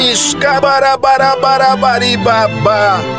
Escabarabarabarabariba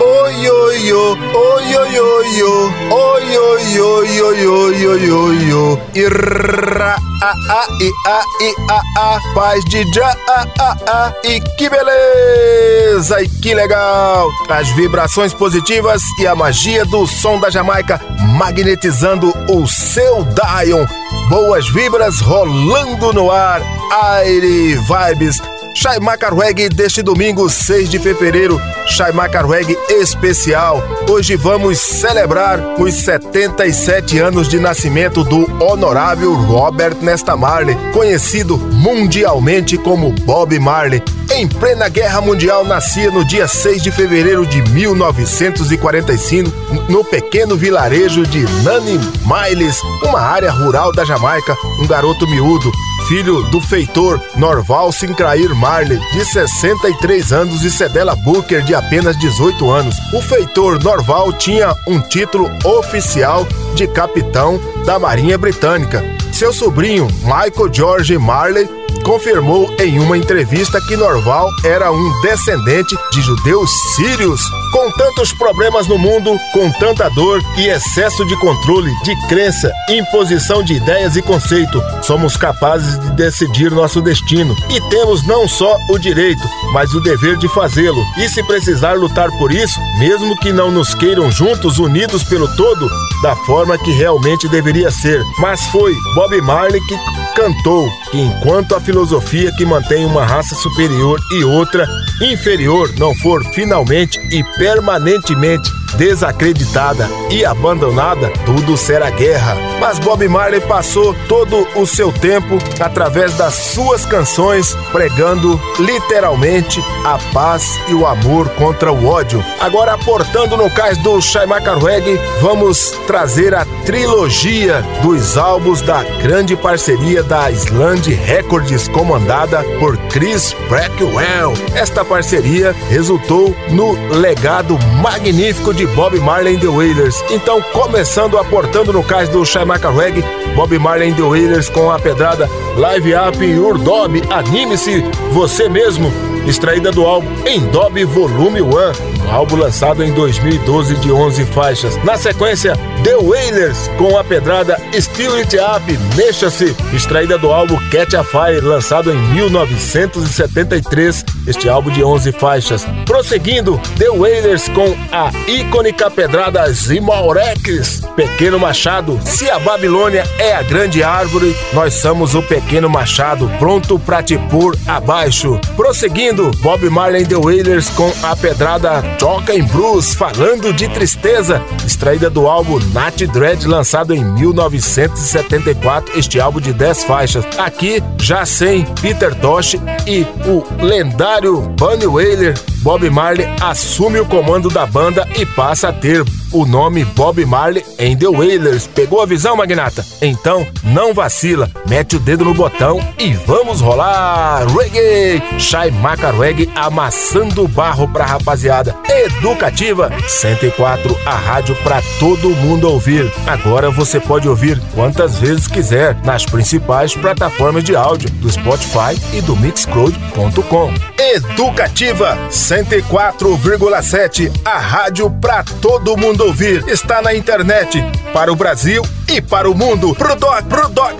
Oi oi oi oi oi oi oi. Oi oi oi oi oi oi oi Irra a a i a i a a. Paz de já a a a. E que beleza e que legal. As vibrações positivas e a magia do som da Jamaica magnetizando o seu Dion. Boas vibras rolando no ar. Aire Vibes Shaimaka Reggae deste domingo, 6 de fevereiro, Shaimaka Reggae especial. Hoje vamos celebrar os 77 anos de nascimento do honorável Robert Nesta Marley, conhecido mundialmente como Bob Marley. Em plena Guerra Mundial, nascia no dia 6 de fevereiro de 1945, no pequeno vilarejo de Nani Miles, uma área rural da Jamaica, um garoto miúdo, filho do feitor Norval Sinclair Marley, de 63 anos, e Cedella Booker, de apenas 18 anos. O feitor Norval tinha um título oficial de capitão da Marinha Britânica. Seu sobrinho, Michael George Marley, confirmou em uma entrevista que Norval era um descendente de judeus sírios. Com tantos problemas no mundo, com tanta dor e excesso de controle, de crença, imposição de ideias e conceito, somos capazes de decidir nosso destino e temos não só o direito, mas o dever de fazê-lo. E se precisar lutar por isso, mesmo que não nos queiram juntos, unidos pelo todo, da forma que realmente deveria ser. Mas foi Bob Marley que cantou que enquanto a filosofia que mantém uma raça superior e outra inferior não for finalmente e permanentemente desacreditada e abandonada, tudo será guerra. Mas Bob Marley passou todo o seu tempo através das suas canções pregando literalmente a paz e o amor contra o ódio. Agora, aportando no cais do Shaimaka Reggae, vamos trazer a trilogia dos álbuns da grande parceria da Island Records comandada por Chris Blackwell. Esta parceria resultou no legado magnífico de Bob Marley and the Wailers. Então, começando aportando no cais do Shaimaka Reggae, Bob Marley and the Wailers com a pedrada Live Up Urdob, anime-se você mesmo, extraída do álbum Endob Volume 1, um álbum lançado em 2012 de 11 faixas. Na sequência, The Wailers com a pedrada Still It Up, Mexa-se, extraída do álbum Catch a Fire, lançado em 1973, este álbum de 11 faixas. Prosseguindo, The Wailers com a icônica pedrada Zimaurex, Pequeno Machado. Se a Babilônia é a grande árvore, nós somos o pequeno machado, pronto pra te pôr abaixo. Prosseguindo, Bob Marley The Wailers com a pedrada Toca em Blues, falando de tristeza, extraída do álbum Nat Dread, lançado em 1974, este álbum de 10 faixas. Aqui, já sem Peter Tosh e o lendário Bunny Wailer, Bob Marley assume o comando da banda e passa a ter o nome Bob Marley em The Wailers. Pegou a visão, magnata? Então não vacila, mete o dedo no botão e vamos rolar! Reggae! Shai Maca Reggae amassando barro pra rapaziada. Educativa 104, a rádio para todo mundo ouvir. Agora você pode ouvir quantas vezes quiser nas principais plataformas de áudio do Spotify e do Mixcloud.com. Educativa 104,7, a rádio para todo mundo ouvir. Está na internet para o Brasil e para o mundo. Pro doc, pro doc.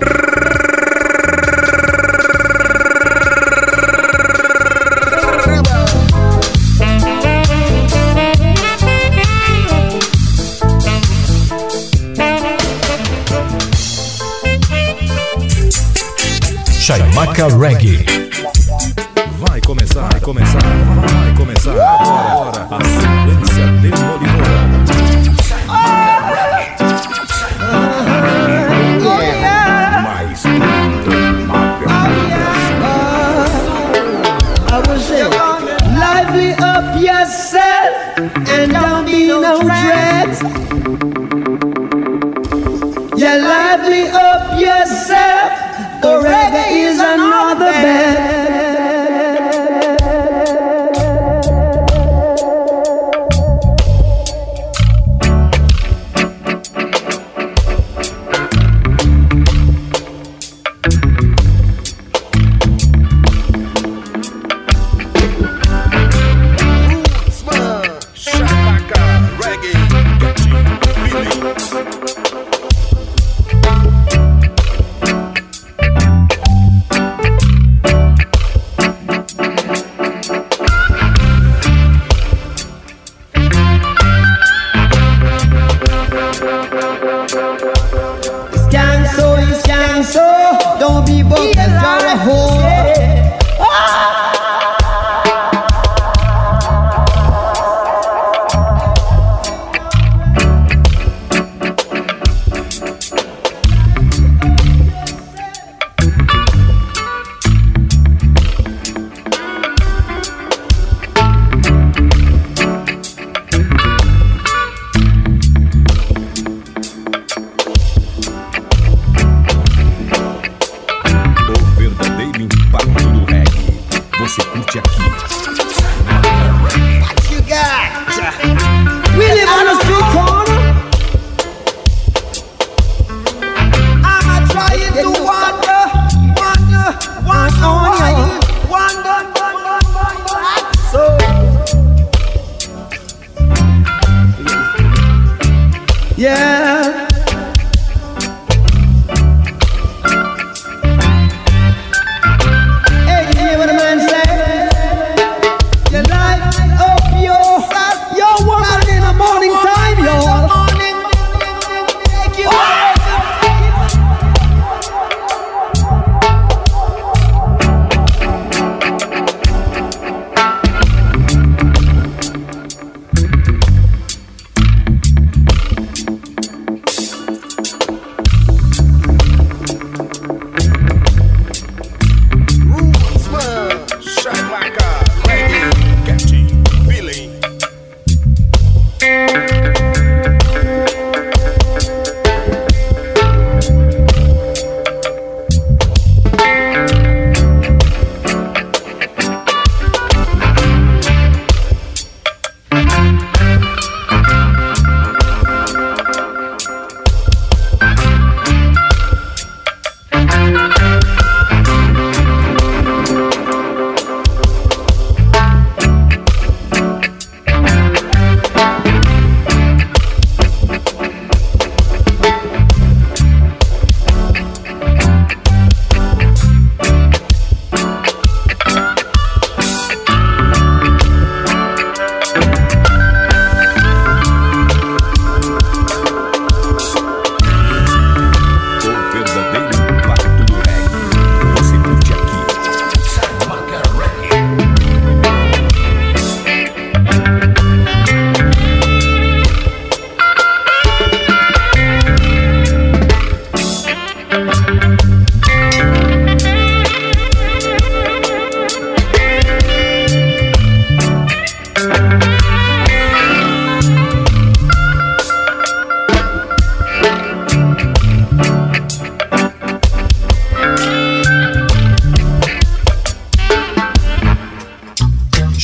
Chaimaca Reggae. Vai começar, vai começar,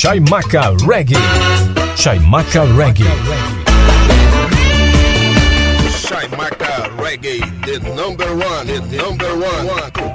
Chaimaca Reggae. Chaimaca Reggae. Chaimaca Reggae, the number one, the number one.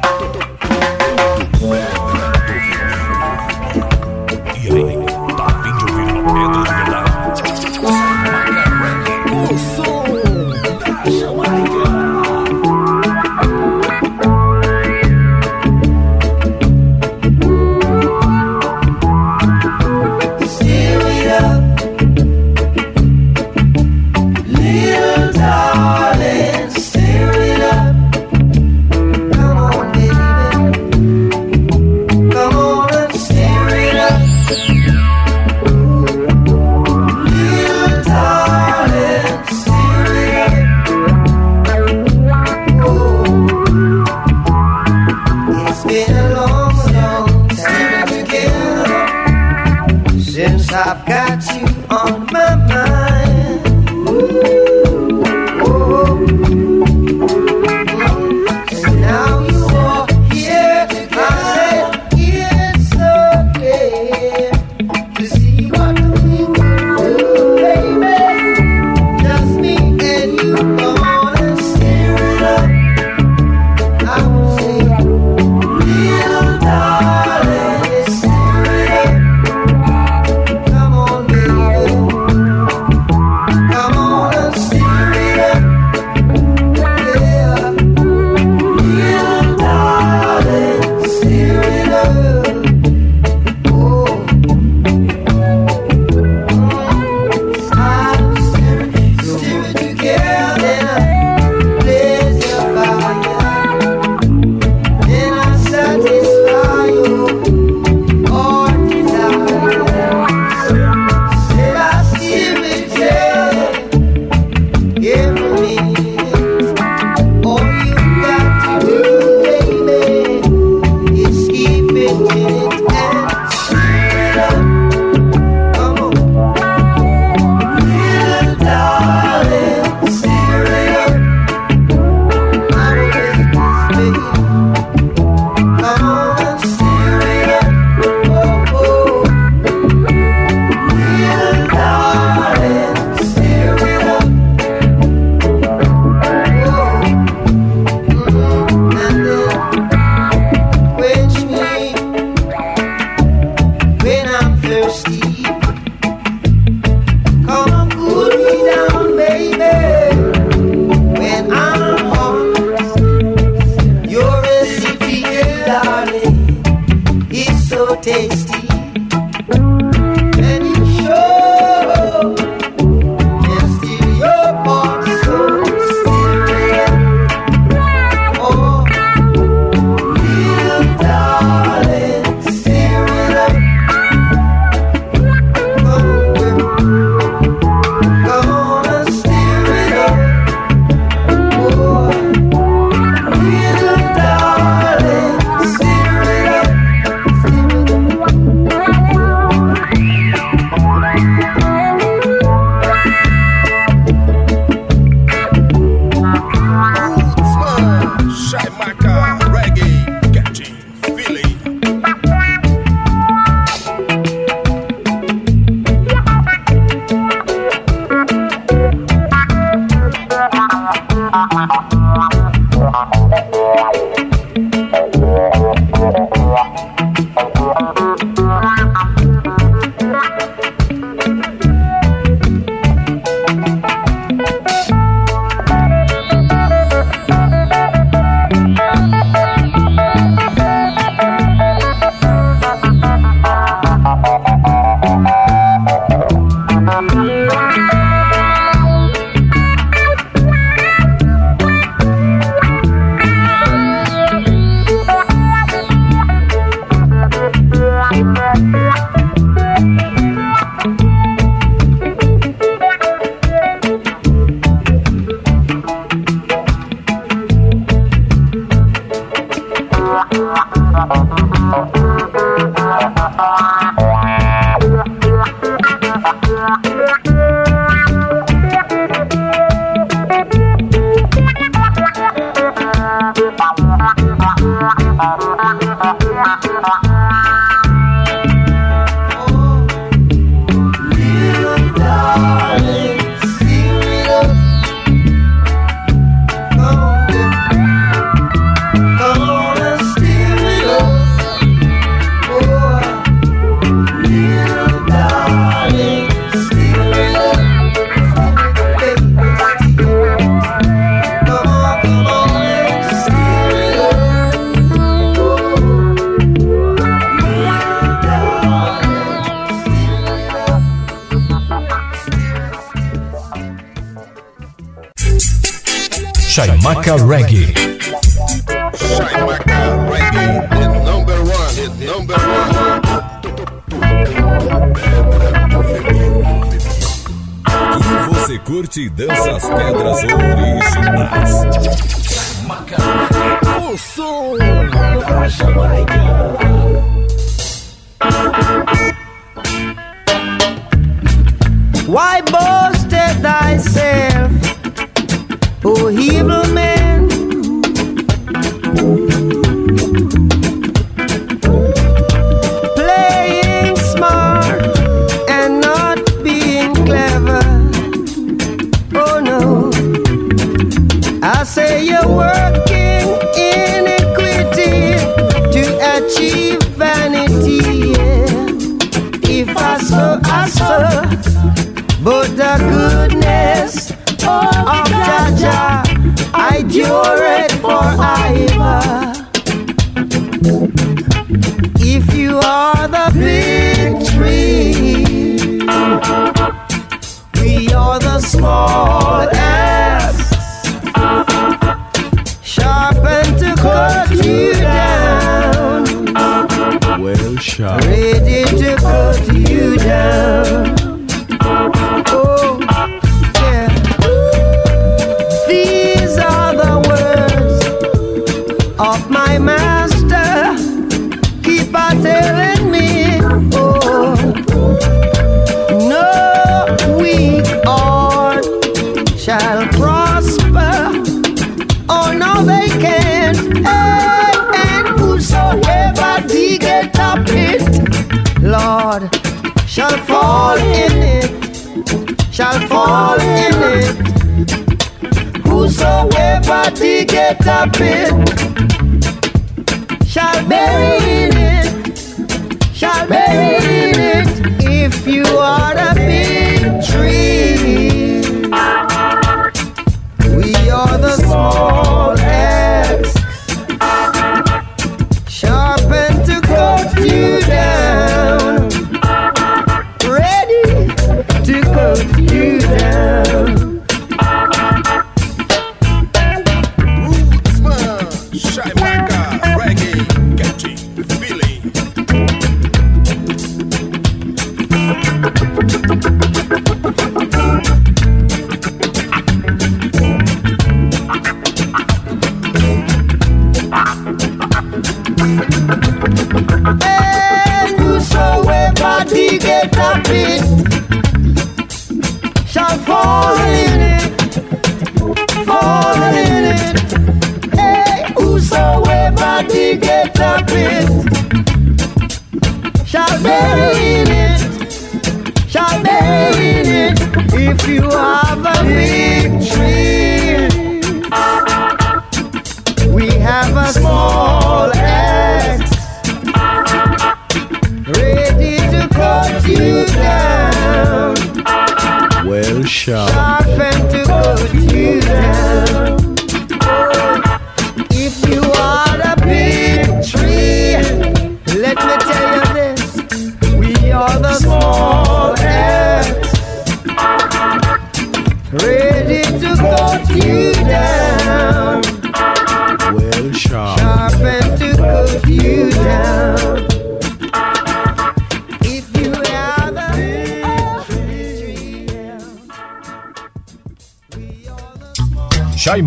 Dig up it,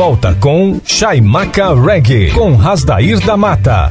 Volta com Chaimaca Reggae, com Rasdair da Mata.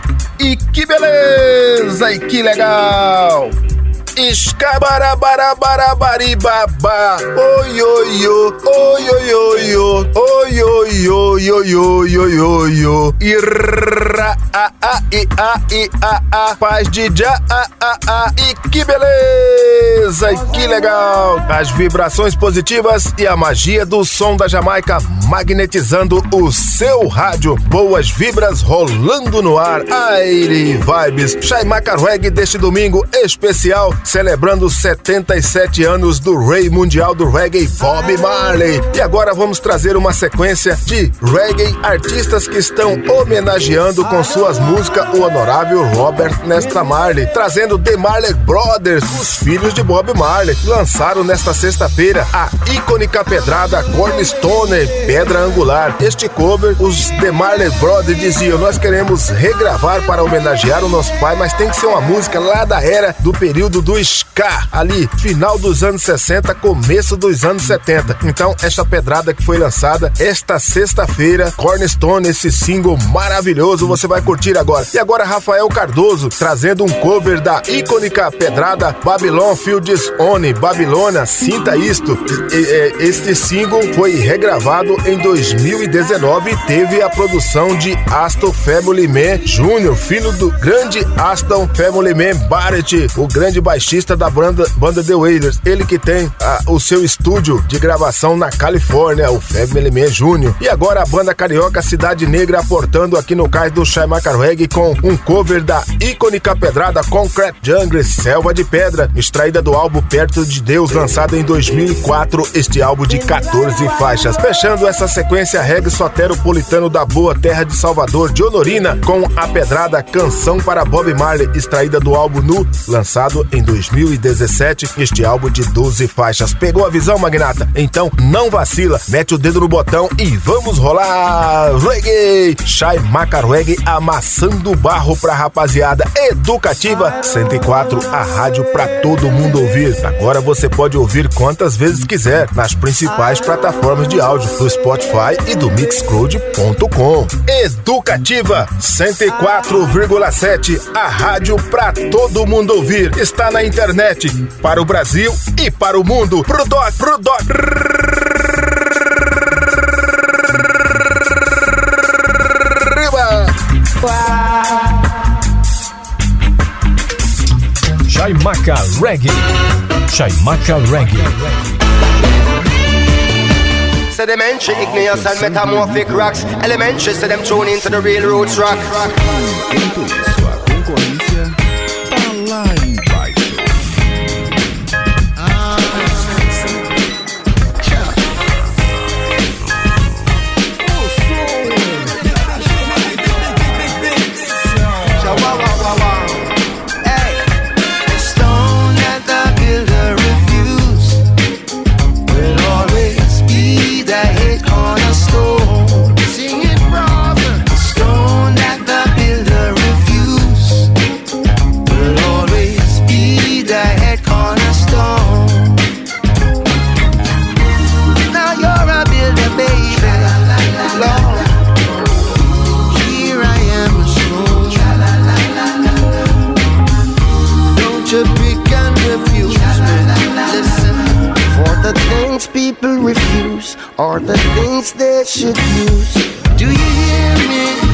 E que beleza e que legal. Escabarabarabarabariba. Oi, oi, oi, oi, oi, oi, oi, oi, oi, oi, oi, oi, oi. Irra, a, a, i, a, i, a, a. Paz de já, a, a, a. E que beleza e que legal. As vibrações positivas e a magia do som da Jamaica magnetizando o seu rádio. Boas vibras rolando no ar. Aire vibes. Chaimaca Reggae deste domingo especial celebrando os 77 anos do rei mundial do reggae, Bob Marley. E agora vamos trazer uma sequência de reggae artistas que estão homenageando com suas músicas o honorável Robert Nesta Marley, trazendo The Marley Brothers, os filhos de Bob Marley. Lançaram nesta sexta-feira a icônica pedrada Cornerstone, Pedra Angular. Este cover, os The Marley Brothers diziam: Nós queremos regravar para homenagear o nosso pai, mas tem que ser uma música lá da era do período do dois ali, final dos anos 60, começo dos anos 70. Então, esta pedrada que foi lançada esta sexta-feira, Cornerstone, esse single maravilhoso, você vai curtir agora. E agora, Rafael Cardoso trazendo um cover da icônica pedrada Babylon Fields On, Babilônia, sinta isto. Este single foi regravado em 2019 e teve a produção de Aston Family Man Jr., filho do grande Aston Family Man Barrett, o grande baixista da banda, banda The Wailers. Ele que tem ah, o seu estúdio de gravação na Califórnia, o Family Man Jr. E agora a banda carioca Cidade Negra aportando aqui no cais do Shai Reggae com um cover da icônica pedrada Concrete Jungle, Selva de Pedra, extraída do álbum Perto de Deus, lançado em 2004, este álbum de 14 faixas. Fechando essa sequência reggae soteropolitano da boa terra de Salvador, de Honorina, com a pedrada Canção para Bob Marley, extraída do álbum Nu, lançado em 2017, este álbum de 12 faixas. Pegou a visão, magnata? Então não vacila, mete o dedo no botão e vamos rolar reggae! Shai Maca Reggae amassando barro pra rapaziada educativa 104, a rádio pra todo mundo ouvir. Agora você pode ouvir quantas vezes quiser nas principais plataformas de áudio do Spotify e do Mixcloud.com. Educativa 104,7, a rádio pra todo mundo ouvir. Está na internet para o Brasil e para o mundo. Pro doc, pro doc. Chaimaca Reggae. Chaimaca Reggae. Sedimentary, igneous and metamorphic rocks. Elementary, so them tune into the real roots rock. Enquanto are the things they should use. Do you hear me?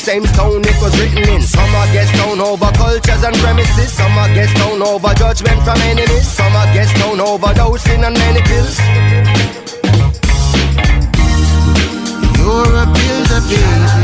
Same stone it was written in. Some a get stone over cultures and premises. Some a get stone over judgment from enemies. Some a get stone over dosing and many pills. You're a baby. Here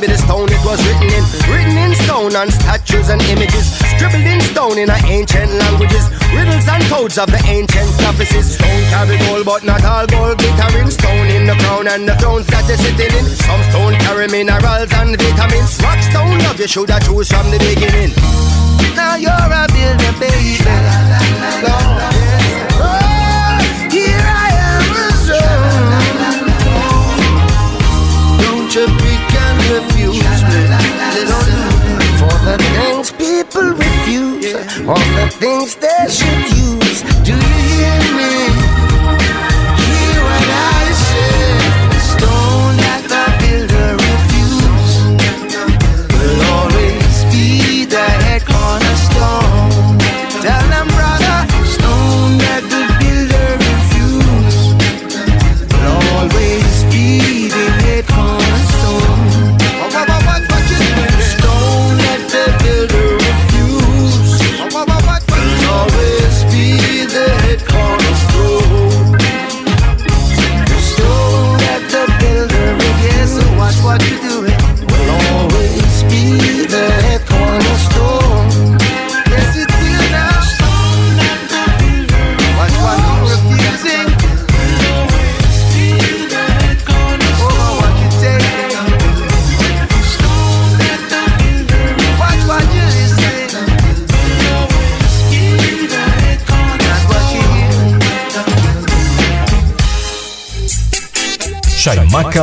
be the stone it was written in. Written in stone on statues and images. Scribbled in stone in our ancient languages. Riddles and codes of the ancient prophecies. Stone carry gold, but not all gold glittering. Stone in the crown and the thrones that you're sitting in. Some stone carry minerals and vitamins. Rock stone love you should have choose from the beginning. Now you're a builder, baby. Oh, here I am a son. Don't you Onde for the things people refuse, all the things they should use. Do you hear me?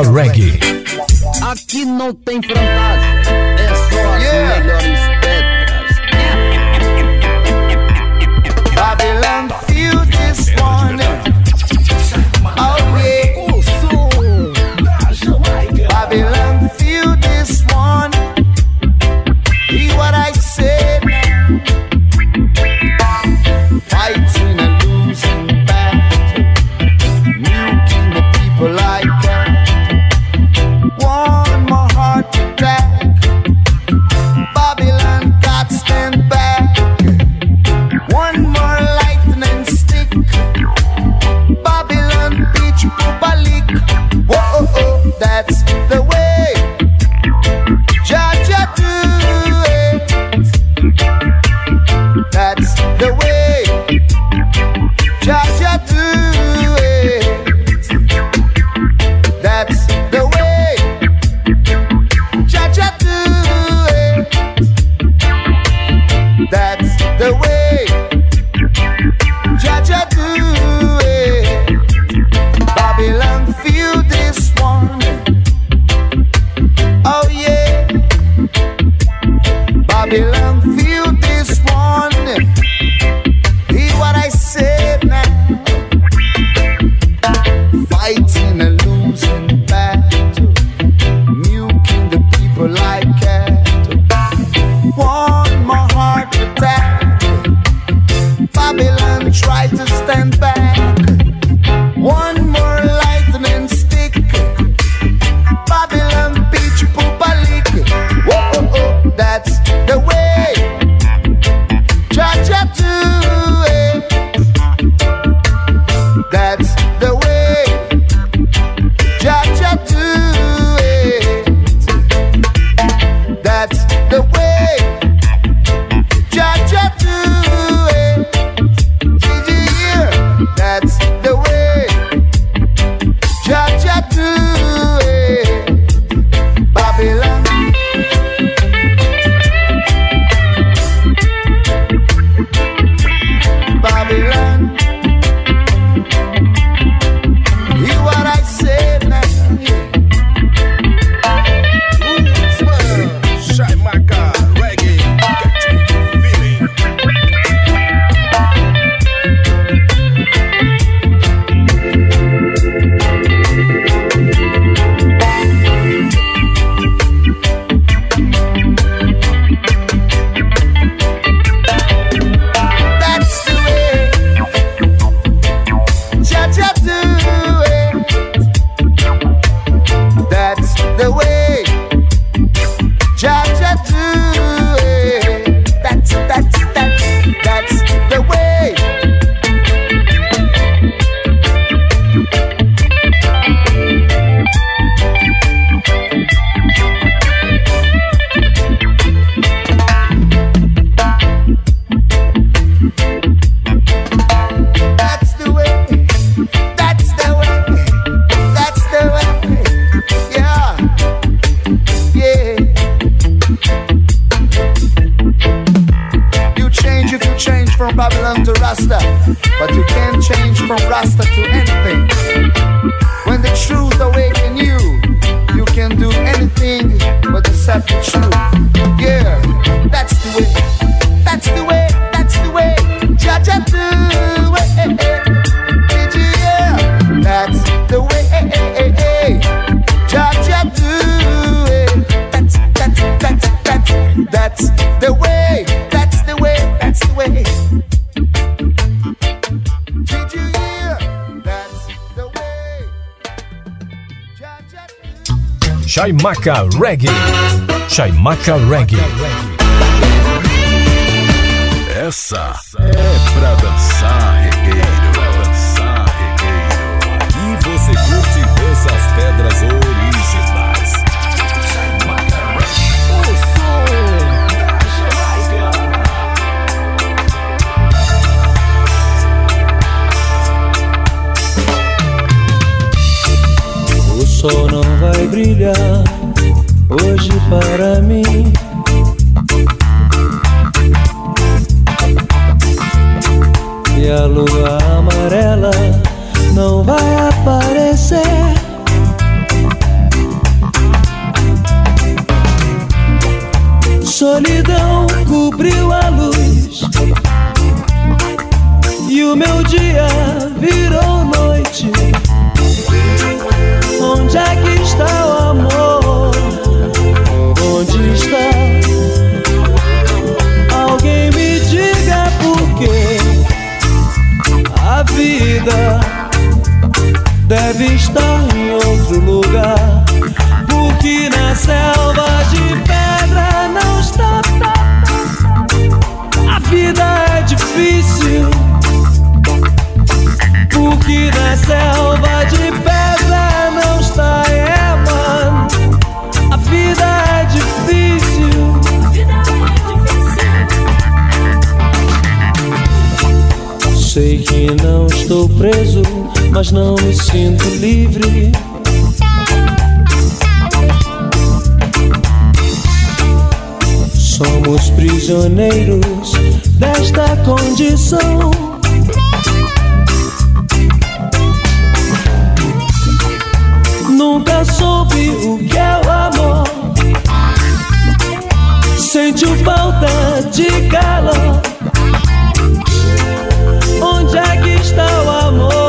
Reggae. Aqui não tem fronteira. Chaimaca Reggae. Chaimaca Reggae. Essa é pra dançar reggae. Pra dançar reggae. Aqui você curte danças pedras originais. Chaimaca Reggae. O som da Jamaica. O sol não vai brilhar preso, mas não me sinto livre. Somos prisioneiros desta condição. Nunca soube o que é o amor. Sentiu falta de calor. Onde é que está o amor?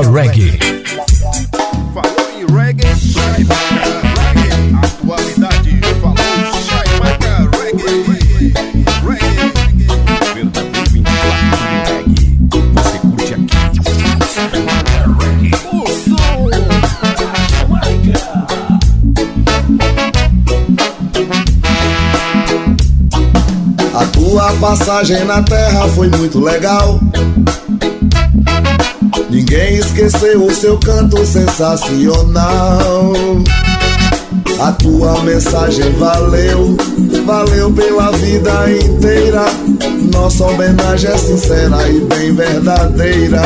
Reggae. Falou em reggae, Chaimaca Reggae. Atualidade, falou Chaimaca Reggae. Reggae. Verdadeiro emplacado reggae. Você curte aqui. Reggae. O som da Jamaica. A tua passagem na terra foi muito legal. Ninguém esqueceu o seu canto sensacional. A tua mensagem valeu, valeu pela vida inteira. Nossa homenagem é sincera e bem verdadeira.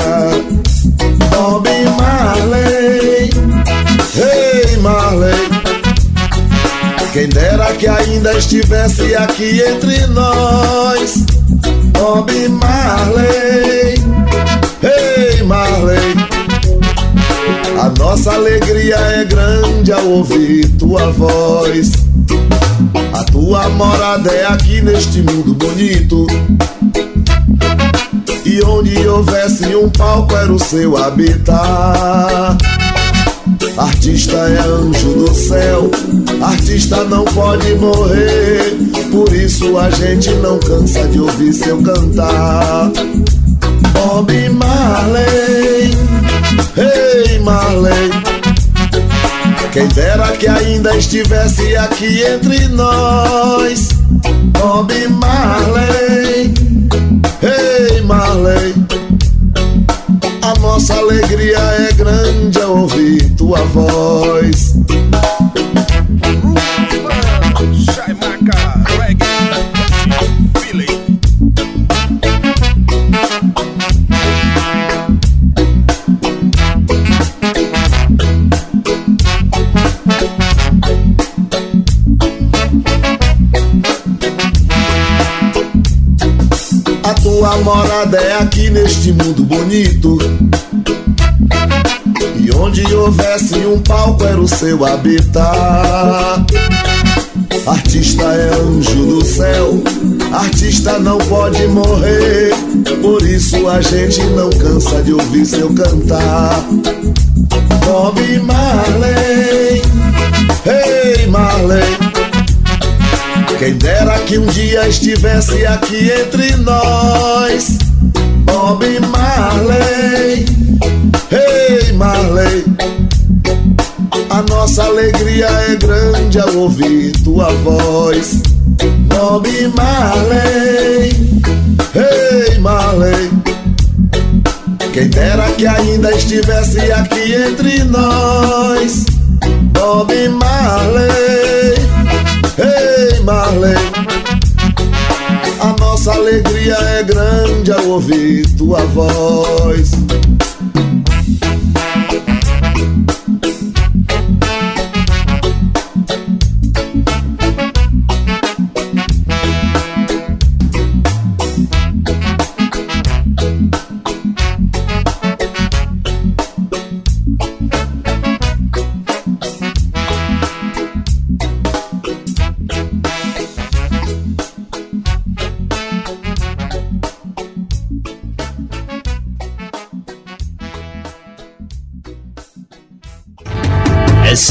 Bob Marley, hey Marley. Quem dera que ainda estivesse aqui entre nós. Bob Marley, hey Marley. A nossa alegria é grande ao ouvir tua voz. A tua morada é aqui neste mundo bonito. E onde houvesse um palco era o seu habitar. Artista é anjo do céu, artista não pode morrer. Por isso a gente não cansa de ouvir seu cantar. Bob Marley, hey Marley. Quem dera que ainda estivesse aqui entre nós. Bob Marley, hey Marley. A nossa alegria é grande ao ouvir tua voz. Morada é aqui neste mundo bonito. E onde houvesse um palco era o seu habitar. Artista é anjo do céu, artista não pode morrer. Por isso a gente não cansa de ouvir seu cantar. Bob Marley, hey Marley. Quem dera que um dia estivesse aqui entre nós. Bob Marley, hey Marley. A nossa alegria é grande ao ouvir tua voz. Bob Marley, hey Marley. Quem dera que ainda estivesse aqui entre nós. Bob Marley, hey Marley. A nossa alegria é grande ao ouvir tua voz.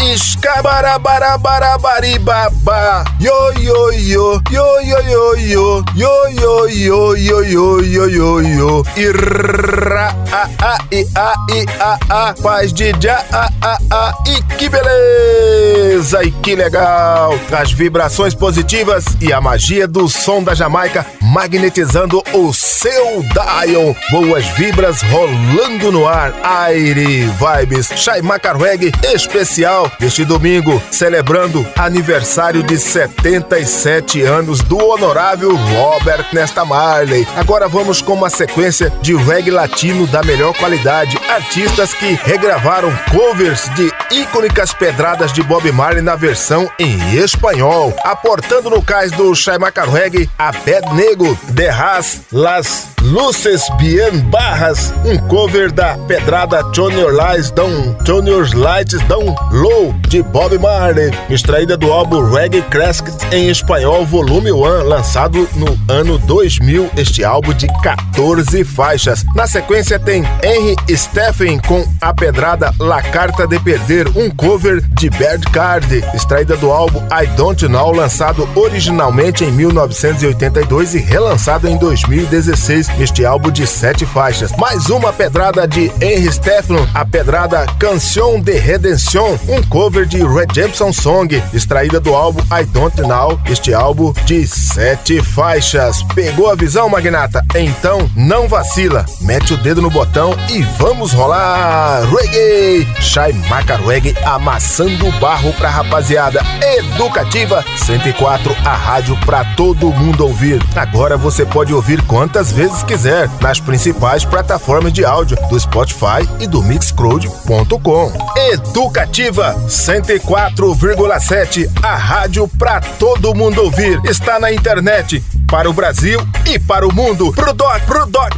Escabarabarabarabaribaba. Yo yo yo. Yo yo yo yo. Yo yo yo yo yo yo yo Irra a a i a i a a. Paz de já a a a. E que beleza e que legal. As vibrações positivas e a magia do som da Jamaica Magnetizando o seu dial. Boas vibras rolando no ar. Aire Vibes. Chaimaca Reggae especial deste domingo, celebrando aniversário de 77 anos do honorável Robert Nesta Marley. Agora vamos com uma sequência de reggae latino da melhor qualidade, artistas que regravaram covers de icônicas pedradas de Bob Marley na versão em espanhol, aportando no cais do Chaimaca Reggae a Nego, The Has, Las Luces Bien Barras, um cover da pedrada Turn Your Lights Down, Turn Lights Down Low de Bob Marley, extraída do álbum Reggae Classics em espanhol volume 1, lançado no ano 2000, este álbum de 14 faixas. Na sequência tem Henry Stephen com a pedrada La Carta de Perder, um cover de Bad Card, extraída do álbum I Don't Know, lançado originalmente em 1982 e relançado em 2016 este álbum de sete faixas. Mais uma pedrada de Henry Stefano, a pedrada Canción de Redención, um cover de Redemption Song, extraída do álbum I Don't Know, este álbum de sete faixas. Pegou a visão, magnata? Então não vacila, mete o dedo no botão e vamos rolar reggae! Shai Maca amassando o barro pra rapaziada educativa 104, a rádio pra todo mundo ouvir. Agora você pode ouvir quantas vezes quiser nas principais plataformas de áudio do Spotify e do Mixcloud.com. Educativa 104,7, a rádio pra todo mundo ouvir. Está na internet para o Brasil e para o mundo. Pro doc, pro doc.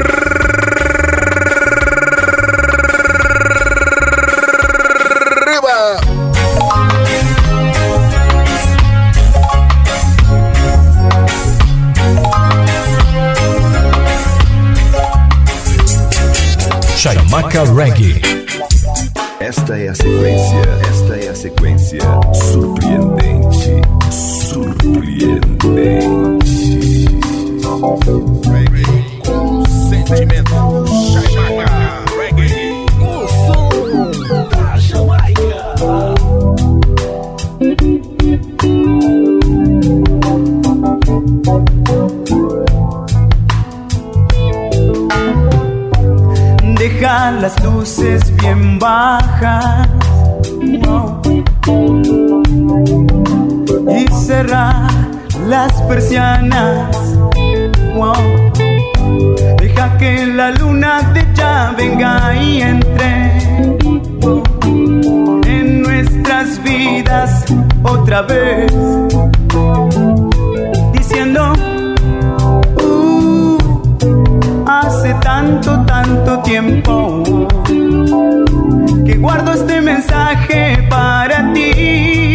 Chaimaca Reggae. Esta é a sequência, esta é a sequência surpreendente, surpreendente. Com sentimento, Las luces bien bajas y cerrar las persianas. Deja que la luna de ya venga y entre en nuestras vidas otra vez, diciendo. "Uh, Hace tanto, tanto tiempo que guardo este mensaje para ti.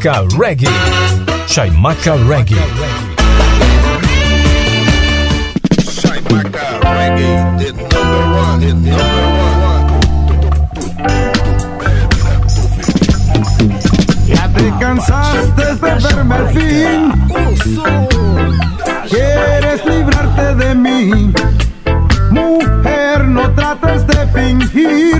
Shaimaka Reggae. Shaimaka Reggae. Shaimaka Reggae, the number one, the number one. Ya Te cansaste de verme al fin. Quieres librarte de mí. Mujer, no trates de fingir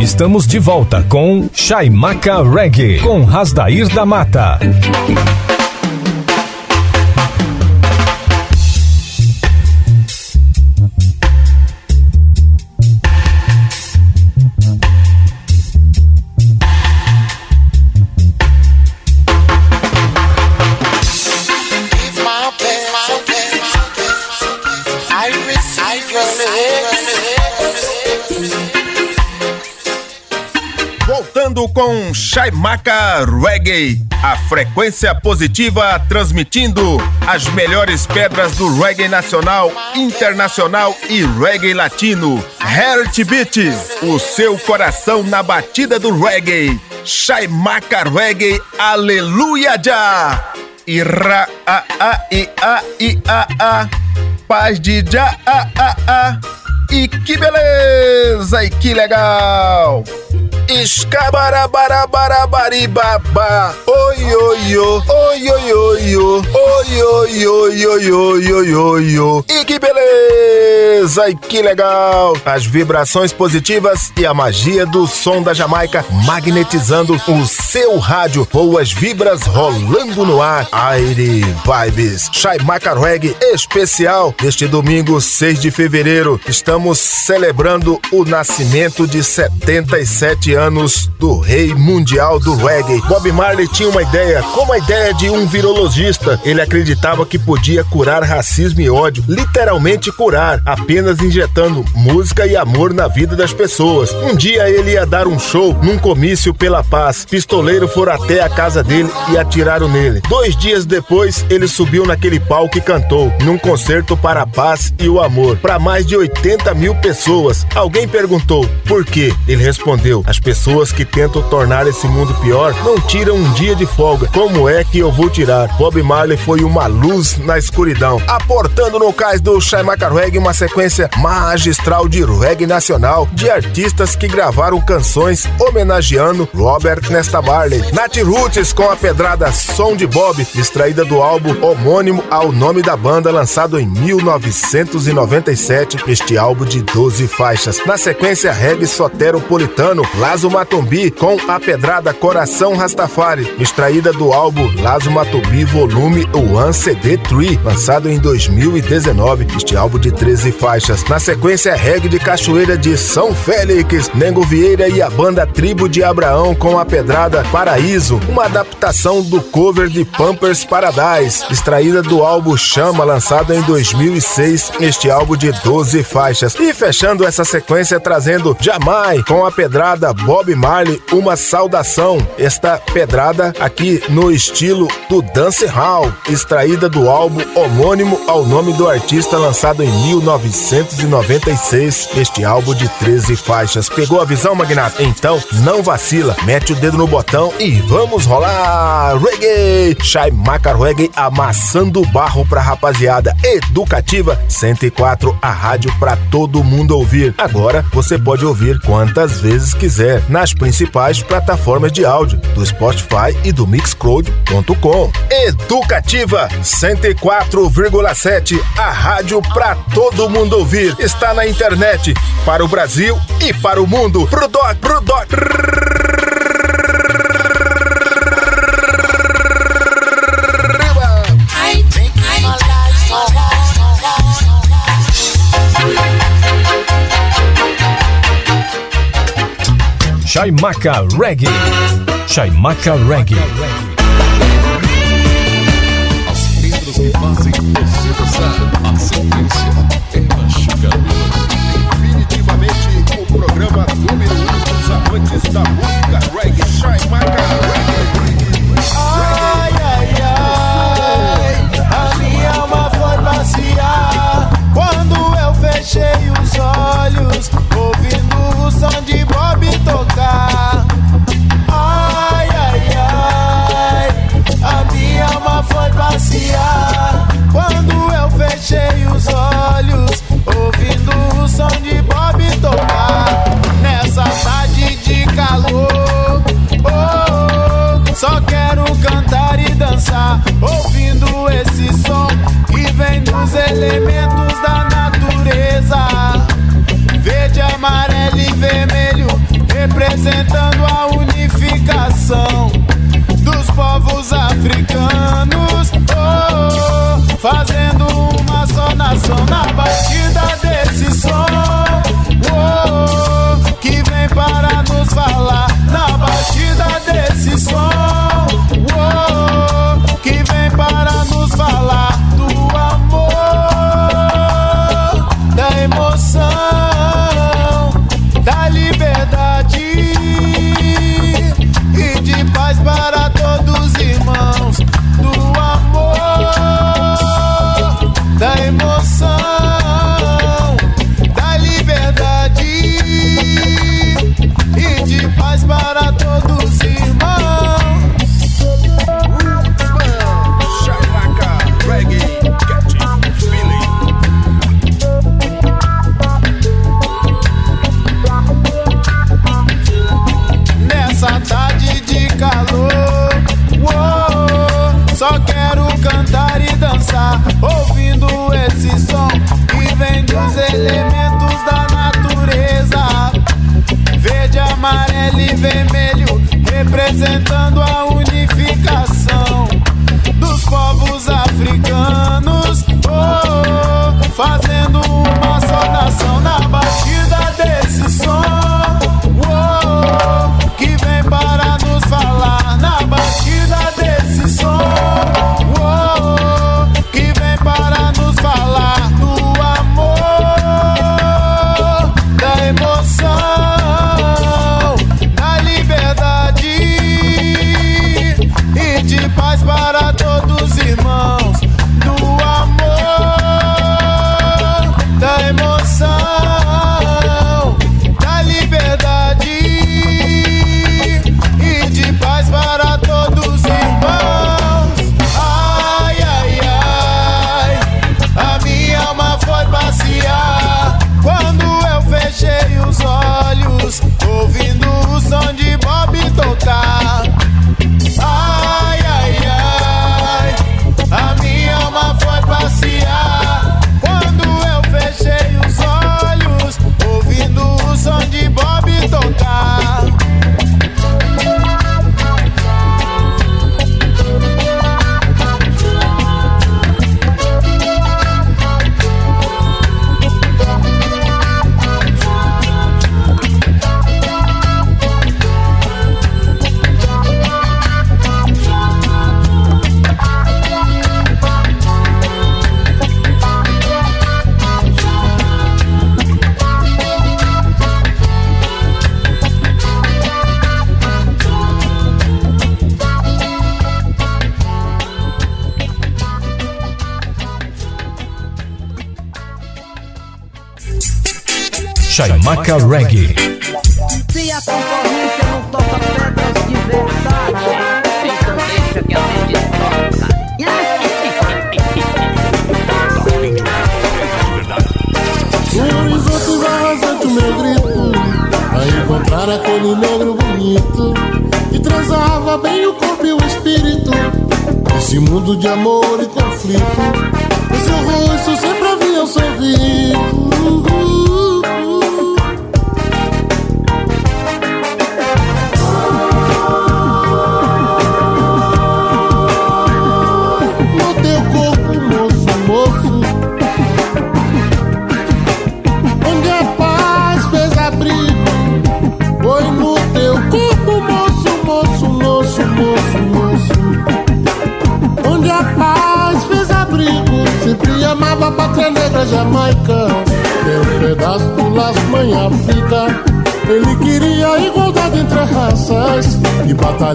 Estamos de volta com Chaimaca Reggae, com Rasdair da Mata. Com Shaimaka Reggae, a frequência positiva transmitindo as melhores pedras do reggae nacional, internacional e reggae latino. Heartbeat, o seu coração na batida do reggae. Shaimaka Reggae, aleluia já! Ira a a i a i a a, paz de já a a a. E que beleza e que legal! Escabarabarabarabariba. Oi, oi, oi, oi, oi, oi, oi, oi, oi, oi, oi, oi, oi, oi, oi. E que beleza e que legal! As vibrações positivas e a magia do som da Jamaica magnetizando o seu rádio. Boas vibras rolando no ar. Aire Vibes. Shaimaka Reggae especial neste domingo 6 de fevereiro. Estamos celebrando o nascimento de 77 anos do rei mundial do reggae. Bob Marley tinha uma ideia, como a ideia de um virologista. Ele acreditava que podia curar racismo e ódio, literalmente curar, apenas injetando música e amor na vida das pessoas. Um dia ele ia dar um show num comício pela paz. Pistoleiros foram até a casa dele e atiraram nele. Dois dias depois, ele subiu naquele palco e cantou num concerto para a paz e o amor para mais de 80 mil pessoas. Alguém perguntou por quê? Ele respondeu: as pessoas que tentam tornar esse mundo pior não tiram um dia de folga. Como é que eu vou tirar? Bob Marley foi uma luz na escuridão, aportando no cais do Shaimaka Reggae uma sequência magistral de reggae nacional de artistas que gravaram canções homenageando Robert Nesta Barley. Nat Roots com a pedrada Som de Bob, extraída do álbum homônimo ao nome da banda, lançado em 1997, este álbum de 12 faixas. Na sequência, reggae soteropolitano Lazo Matombi com a pedrada Coração Rastafari, extraída do álbum Lazo Matombi Volume 1 CD 3, lançado em 2019, este álbum de 13 faixas. Na sequência, reggae de Cachoeira de São Félix, Nengo Vieira e a banda Tribo de Abraão com a pedrada Paraíso, uma adaptação do cover de Pampers Paradise, extraída do álbum Chama, lançado em 2006, este álbum de 12 faixas. E fechando essa sequência, trazendo Jamai com a pedrada Bob Marley, uma saudação. Esta pedrada aqui no estilo do Dance Hall, extraída do álbum homônimo ao nome do artista lançado em 1996. Este álbum de 13 faixas. Pegou a visão, Magnata? Então não vacila, mete o dedo no botão e vamos rolar reggae. Shai Maca Reggae amassando barro pra rapaziada. Educativa 104, a rádio pra todo mundo ouvir. Agora você pode ouvir quantas vezes quiser nas principais plataformas de áudio do Spotify e do Mixcloud.com. Educativa 104,7, a rádio pra todo mundo ouvir. Está na internet para o Brasil e para o mundo. Pro doc, pro doc. Chaimaca Reggae. Chaimaca Reggae. As pedras que fazem você dançar. A sequência é machucadora. Definitivamente o programa número um dos amantes da música reggae. Chaimaca Reggae. Elementos da natureza. Verde, amarelo e vermelho, representando a unificação dos povos africanos. Oh, fazendo uma só nação na batida Chaimaca Reggae.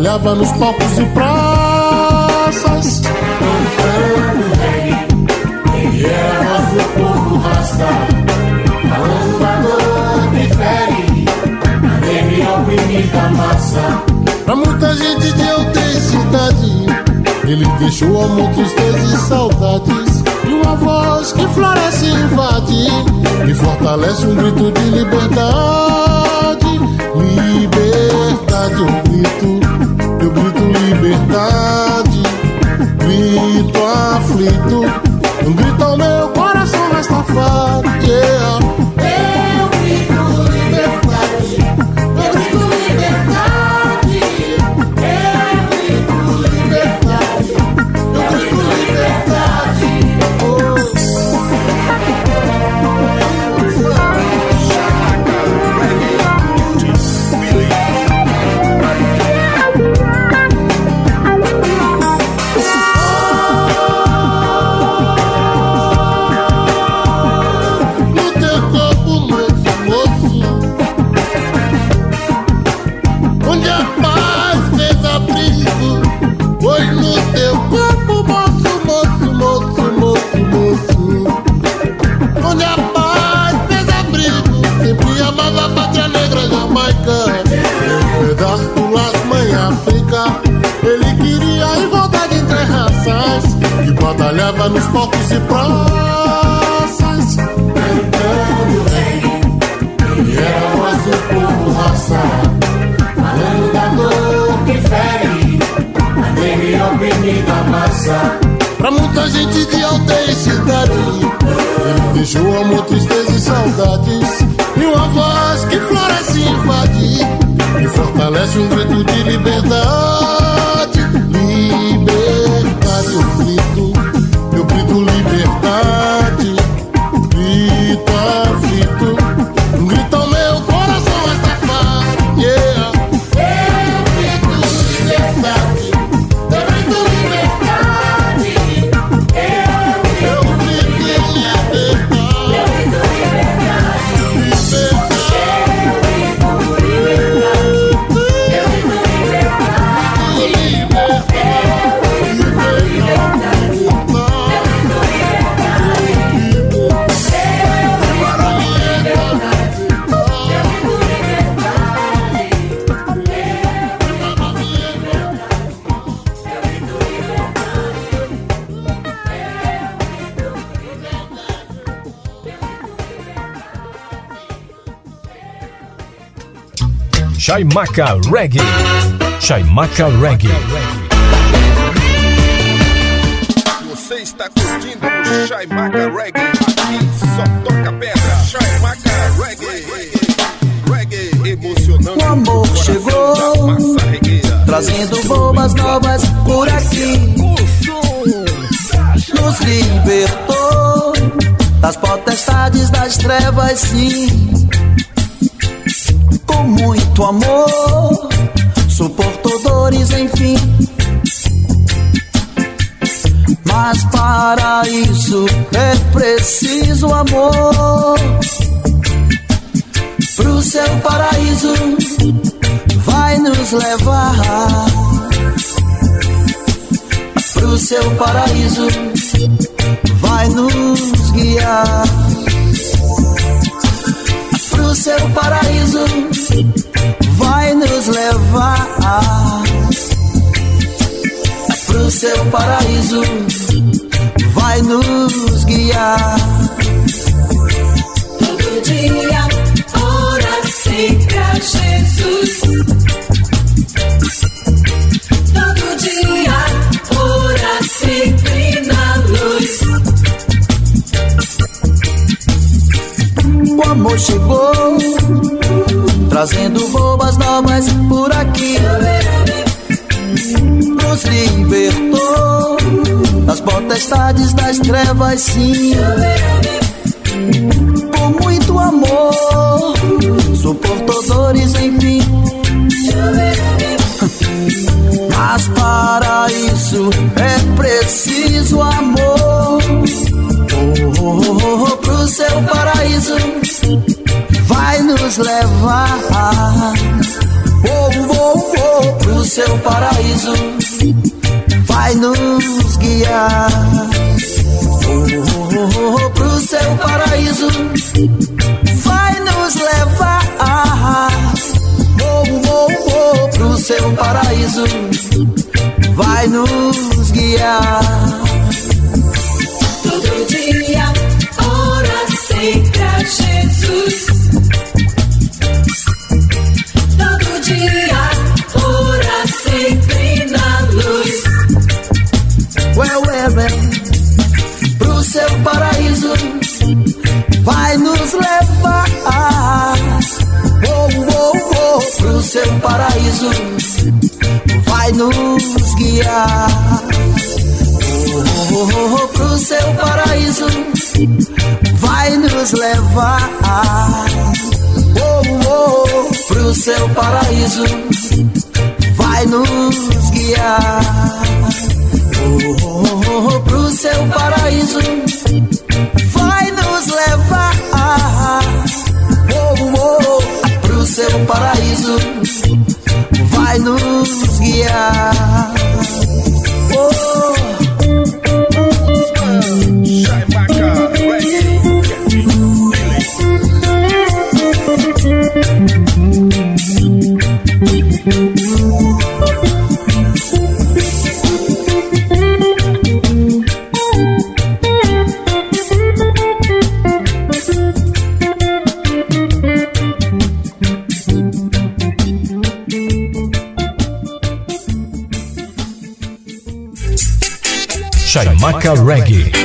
Batalhava nos palcos e praças. Cantando rei Ele era a voz do povo rasta Falando da dor que fere A negra oprimida massa Pra muita gente de aldeia e cidade Ele deixou amor, tristeza e saudades. E uma voz que floresce e invade E fortalece um grito de liberdade Pra muita gente de aldeia e cidade Ele deixou amor, tristeza e saudades. E uma voz que floresce e invade E fortalece um grito de liberdade Chaimaca Reggae. Chaimaca Reggae. Você está curtindo o Chaimaca Reggae. Aqui só toca pedra. Chaimaca Reggae. Reggae emocionante. O amor chegou. Trazendo boas novas por aqui Nos libertou Das potestades das trevas, sim muito amor. Suportou dores, enfim. Mas para isso é preciso amor. Pro seu paraíso vai nos levar. Pro seu paraíso, vai nos guiar. Pro seu paraíso, vai nos levar pro seu paraíso, vai nos guiar. Todo dia, ora sempre a Jesus. Todo dia, ora sempre na luz. O amor chegou, trazendo boas novas por aqui. Nos libertou das potestades das trevas, sim. Com muito amor, suportadores, enfim. Mas para isso é preciso amor. Oh, oh, oh, pro seu paraíso vai nos levar. Oh, oh, oh, pro seu paraíso vai nos guiar. Oh, oh, oh, pro seu paraíso vai nos levar. Oh, oh, oh, pro seu paraíso vai nos guiar. Todo dia, ora sempre a Jesus. Paraíso vai nos guiar. Oh, oh, oh, pro seu paraíso vai nos levar. Oh, oh, pro seu paraíso vai nos guiar. Oh, oh, oh, pro seu paraíso vai nos levar. Oh, oh, pro seu paraíso nos guiar. Oh. Chaimaca Reggae.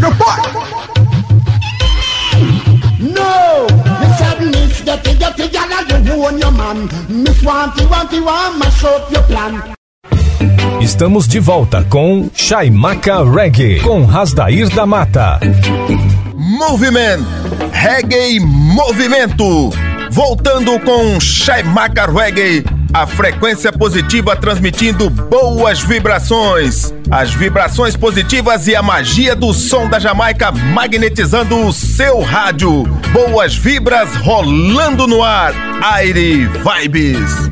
Part. No, Miss Sadness, get it, get it, gyal, you own your man. Miss Wanty, Wanty, want mash up your plan. Estamos de volta com Chaimaca Reggae, com Rasdair da Mata. Moviment, Reggae Movimento. Voltando com Chaimaca Reggae, a frequência positiva transmitindo boas vibrações. As vibrações positivas e a magia do som da Jamaica magnetizando o seu rádio. Boas vibras rolando no ar. Aire Vibes.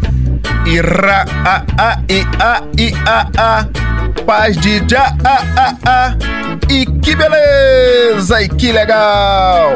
Ira a a i a i a a. Paz de já a a a. E que beleza e que legal.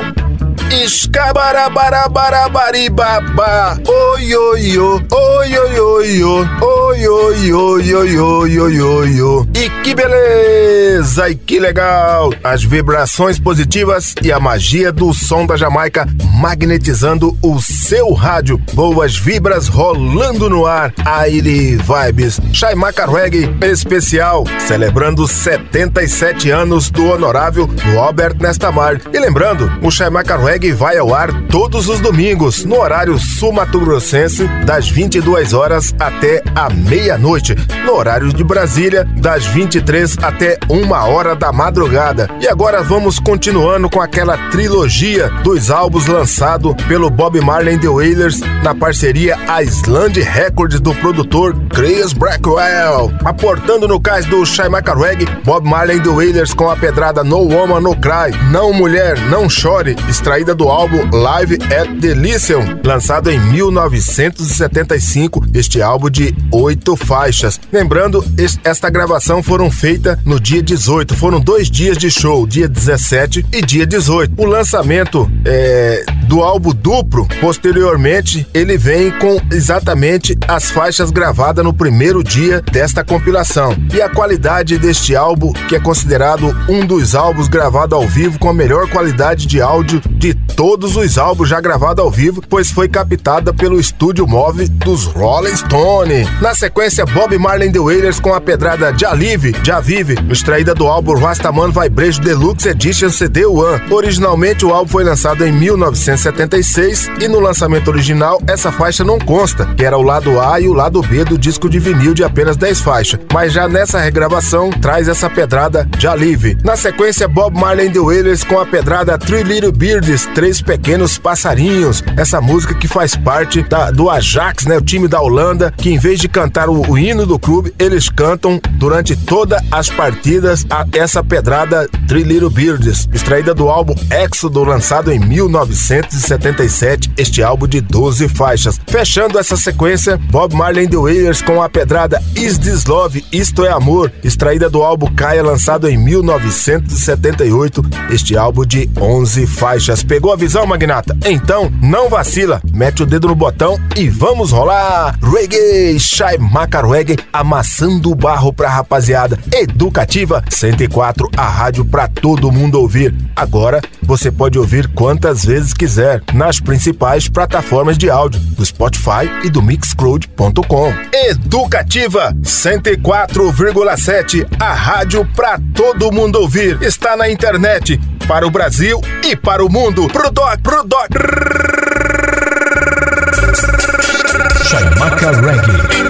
Escabarabarabarabaribaba. Oi, oi, oi, oi, oi, oi, oi, oi, oi, oi, oi, oi, oi, oi. E que beleza e que legal. As vibrações positivas e a magia do som da Jamaica magnetizando o seu rádio. Boas vibras rolando no ar. Aire Vibes. Chaimaca Reggae especial, celebrando 77 anos do honorável Robert Nestamar. E lembrando, o Chaimaca Reggae vai ao ar todos os domingos, no horário sul-mato-grossense, das 22 horas até a meia-noite. No horário de Brasília, das 23 até uma hora da madrugada. E agora vamos continuando com aquela trilogia dos álbuns lançados pelo Bob Marley the Wailers na parceria Island Records do produtor Chris Blackwell. Aportando no cais do Chaimaca Reggae, Bob Marley the Wailers com a pedrada No Woman No Cry, Não Mulher, Não Chore, extraída do álbum Live at the Lyceum, lançado em 1975, este álbum de oito faixas. Lembrando, es- esta gravação foram feitas no dia 18, foram dois dias de show, dia 17 e dia 18. O lançamento é, do álbum duplo, posteriormente, ele vem com exatamente as faixas gravadas no primeiro dia desta compilação. E a qualidade deste álbum, que é considerado um dos álbuns gravados ao vivo com a melhor qualidade de áudio de todos os álbuns já gravados ao vivo, pois foi captada pelo estúdio Move dos Rolling Stone. Na sequência, Bob Marley the Wailers com a pedrada Já Live, Já Vive, extraída do álbum Rastaman Vibration Deluxe Edition CD One. Originalmente, o álbum foi lançado em 1976 e no lançamento original, essa faixa não consta, que era o lado A e o lado B do disco de vinil de apenas 10 faixas. Mas já nessa regravação, traz essa pedrada Já Live. Na sequência, Bob Marley the Wailers com a pedrada Three Little Birds, Três Pequenos Passarinhos. Essa música que faz parte da- do Ajax, né, o time da Holanda, que em vez de cantar o, o hino do clube, eles cantam durante todas as partidas a- essa pedrada Three Little Birds, extraída do álbum Éxodo, lançado em 1977, este álbum de 12 faixas. Fechando essa sequência, Bob Marley and the Wailers com a pedrada Is This Love, Isto é Amor, extraída do álbum Caia, lançado em 1978, este álbum de 11 faixas. Pegou a visão, magnata? Então não vacila, mete o dedo no botão e vamos rolar! Reggae, Shai Maca Reggae, amassando o barro pra rapaziada. Educativa 104, a rádio pra todo mundo ouvir. Agora você pode ouvir quantas vezes quiser nas principais plataformas de áudio do Spotify e do Mixcloud.com. Educativa 104,7, a rádio pra todo mundo ouvir. Está na internet para o Brasil e para o mundo. Pro doc, pro doc. Chaimaca Reggae.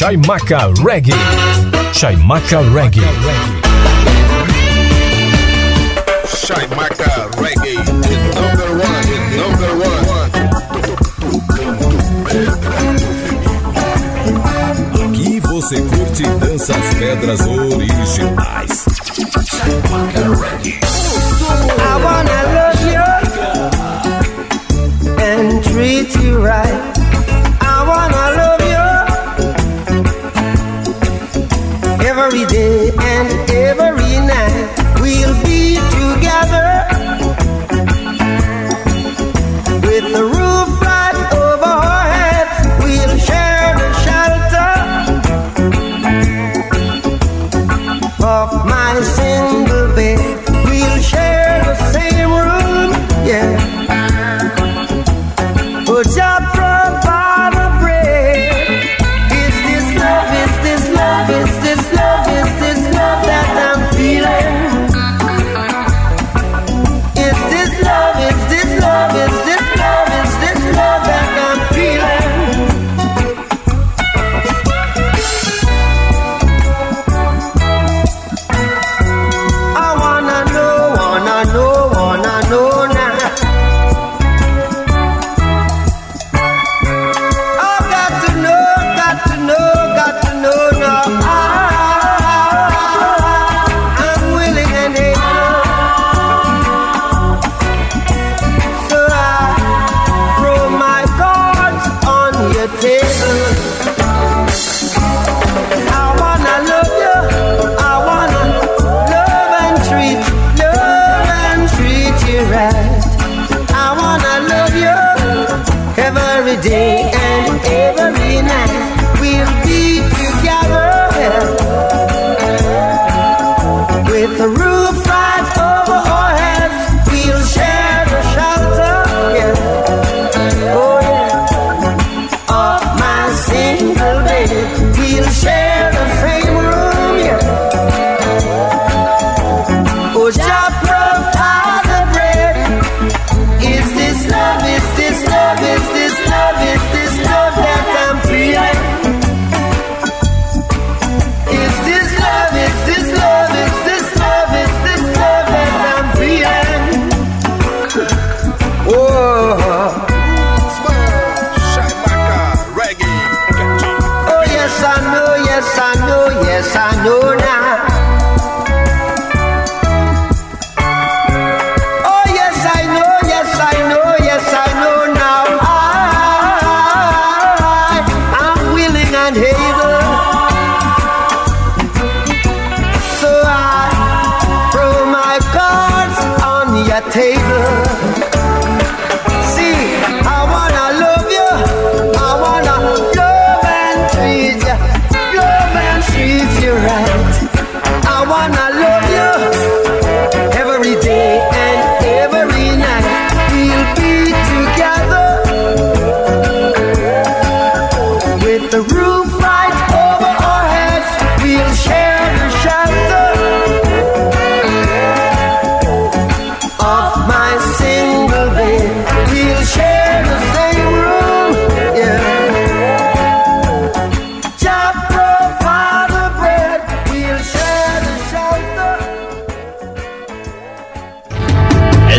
Chaimaca Reggae. Chaimaca Reggae. Chaimaca Reggae. Number one, number one. Que você curte dança as pedras originais.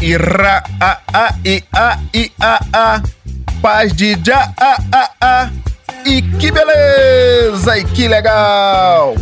Ira, a, a, e, a, i, a, a. Paz de já, a, a, a. E que beleza, e que legal!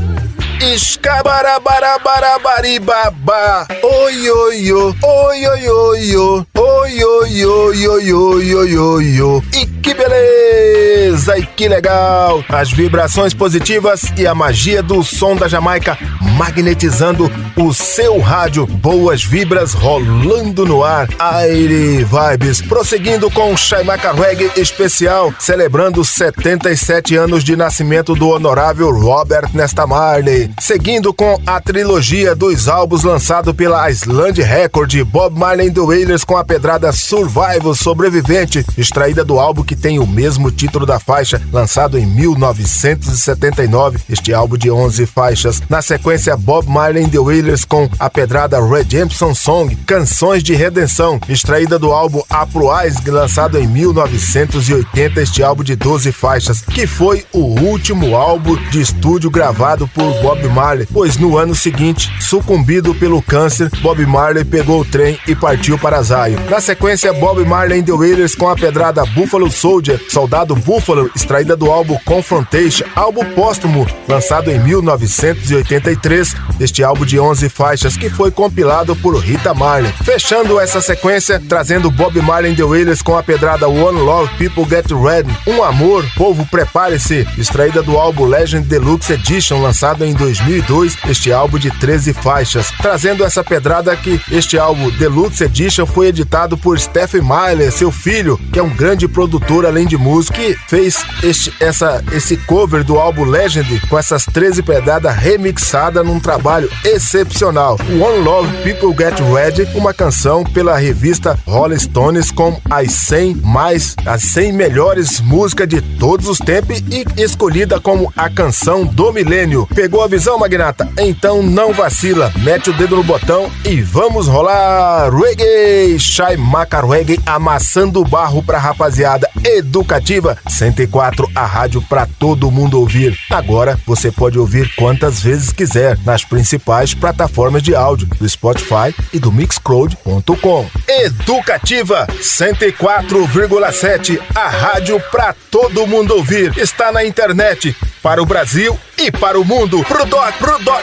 Escabarabarabarabaribabá. Oi, oi, oi, oi, oi, oi, oi, oi, oi, oi, oi, oi, oi, oi, oi. E que beleza e que legal! As vibrações positivas e a magia do som da Jamaica magnetizando o seu rádio. Boas vibras rolando no ar. Aire Vibes. Prosseguindo com o Shaimaka Reggae especial, celebrando 77 anos de nascimento do honorável Robert Nestamar Marley. Seguindo com a trilogia dos álbuns lançado pela Island Record, Bob Marley the Wailers com a pedrada Survival Sobrevivente, extraída do álbum que tem o mesmo título da faixa, lançado em 1979. Este álbum de 11 faixas. Na sequência, Bob Marley the Wailers com a pedrada Redemption Song, Canções de Redenção, extraída do álbum Uprising, lançado em 1980. Este álbum de 12 faixas, que foi o último álbum de estúdio gravado por Bob Marley, pois no ano seguinte, sucumbido pelo câncer, Bob Marley pegou o trem e partiu para Zion. Na sequência, Bob Marley and the Wailers com a pedrada Buffalo Soldier, Soldado Buffalo, extraída do álbum Confrontation, álbum póstumo, lançado em 1983. Este álbum de 11 faixas que foi compilado por Rita Marley. Fechando essa sequência, trazendo Bob Marley and the Wailers com a pedrada One Love People Get Ready, Um Amor, Povo Prepare-se, extraída do álbum Legend Deluxe Edition, lançado em 2002, este álbum de 13 faixas. Trazendo essa pedrada que este álbum Deluxe Edition foi editado por Stephen Myler, seu filho, que é um grande produtor além de músico, que fez este, essa, esse cover do álbum Legend com essas 13 pedradas remixada num trabalho excepcional. One Love People Get Ready, uma canção pela revista Rolling Stones com as 100 mais, as 100 melhores músicas de todos os tempos e escolhida como a canção do milênio. Pegou a visão, Magnata? Então não vacila, mete o dedo no botão e vamos rolar reggae! Shai Maca Reggae amassando barro pra rapaziada educativa. 104, a rádio pra todo mundo ouvir. Agora você pode ouvir quantas vezes quiser nas principais plataformas de áudio do Spotify e do Mixcloud.com. Educativa 104,7, a rádio pra todo mundo ouvir. Está na internet para o Brasil e para o mundo. Pro doc, pro doc.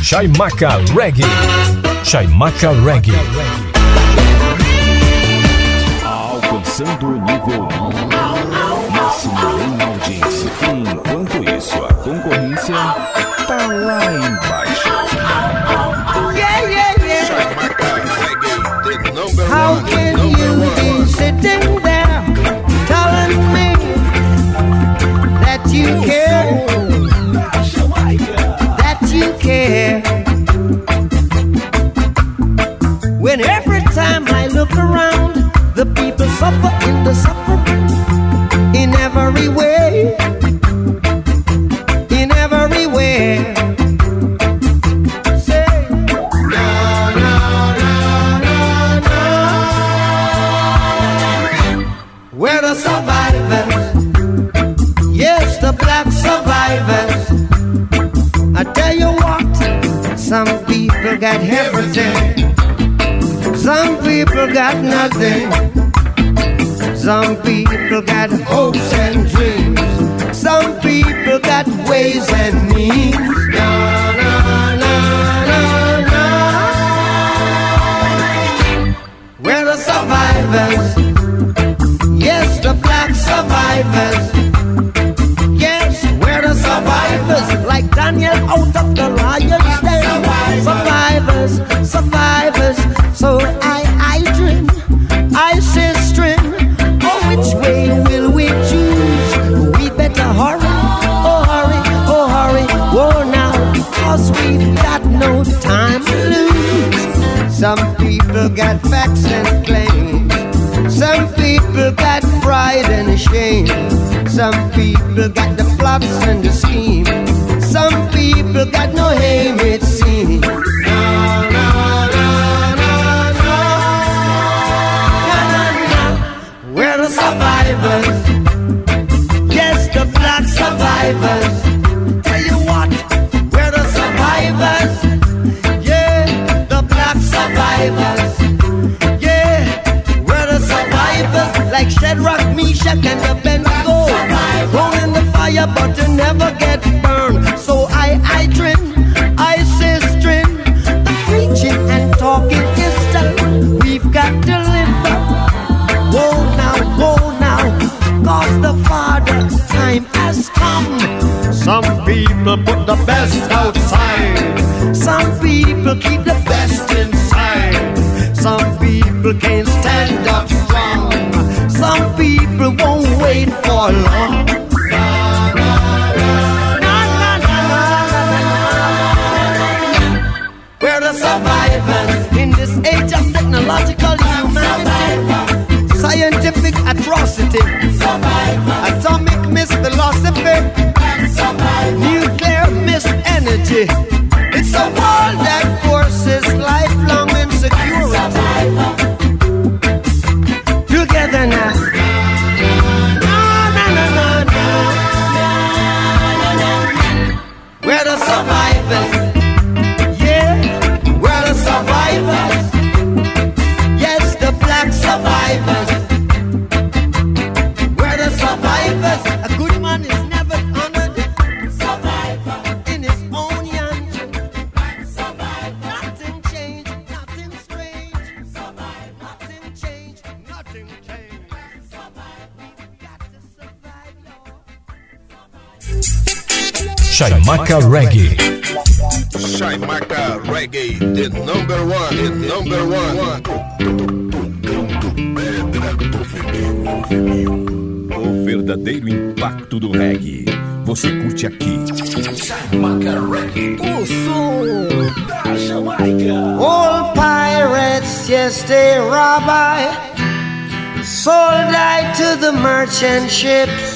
Chaimaca Reggae. Chaimaca Reggae. Alcançando o nível um, máximo em audiência. Enquanto isso, a concorrência tá lá embaixo. Yeah, yeah, yeah. How can you be sitting there telling me that you care? That you care. When every time I look around, the people suffer in the suffering in every way. In every way. Say, We're the survivors. Yes, the black survivors. I tell you what, some people got everything. Some people got nothing. Some people got hopes and dreams. Some people got ways and means. No, no, no, no, no. We're the survivors. Yes, the black survivors. Yes, we're the survivors. Like Daniel out of the lion's den. Survivors, survivors. So people got the plots and the scheme. Some people got no aim, it seems. to never get burned. So I, I train, I sistering. The preaching and talking is done. We've got to live up. Now, the time has come. Some people put It's a world Chaimaca Reggae. Chaimaca Reggae, the number one, the number one. O verdadeiro impacto do reggae. Você curte aqui. Chaimaca Reggae. O som da Jamaica. All pirates, yes, they rob I. Sold I to the merchant ships.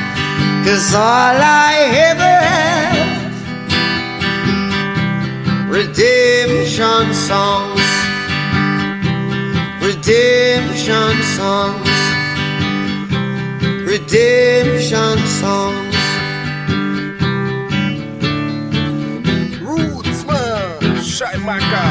Cause all I ever have redemption songs, redemption songs, redemption songs. Rootsman, Chaimaca Reggae,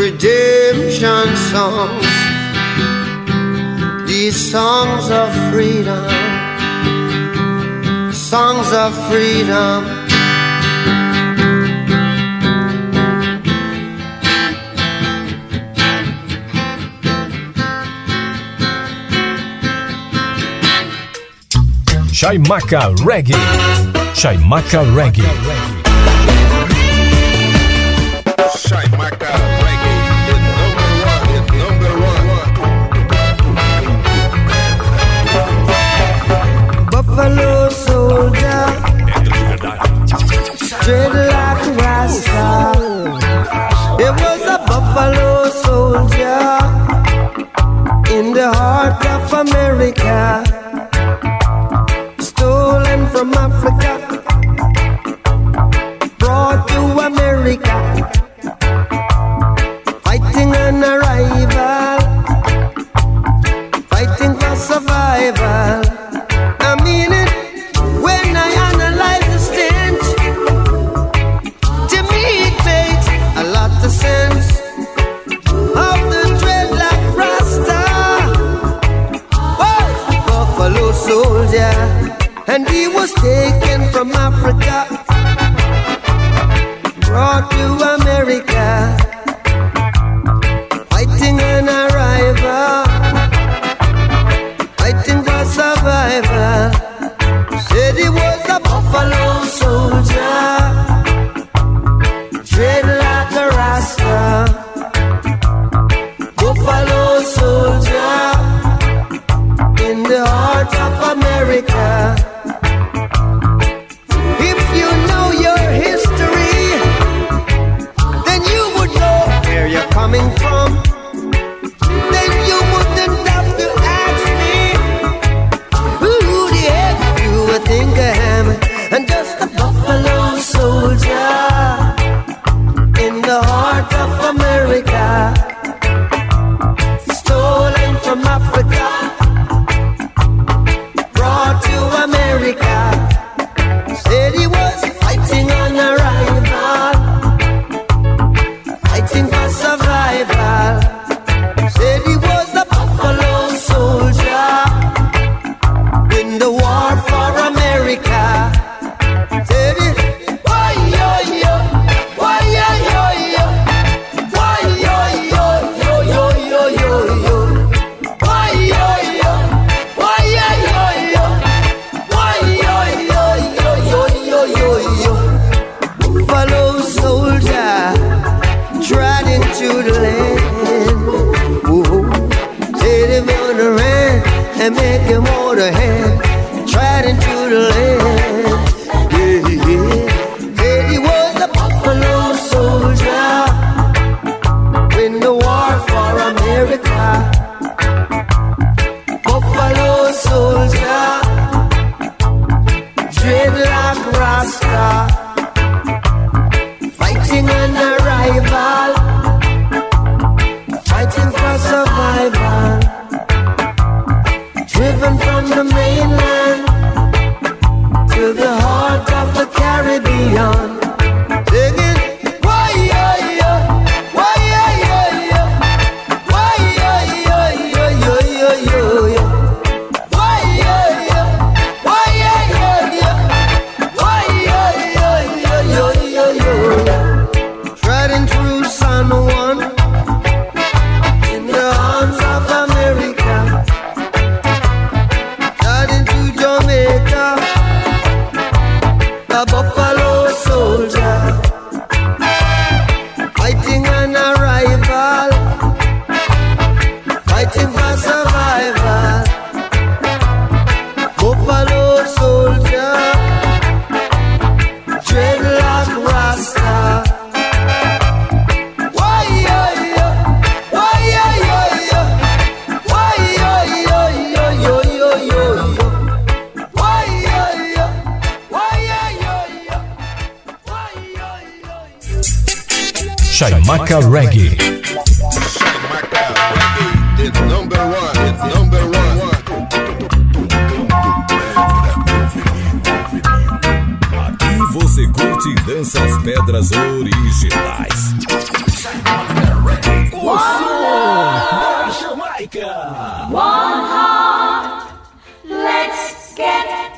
redemption songs. These songs of freedom, songs of freedom. Chaimaca Reggae. Chaimaca Reggae. Chaimaca Reggae, tread like rasta. It was a buffalo soldier in the heart of America.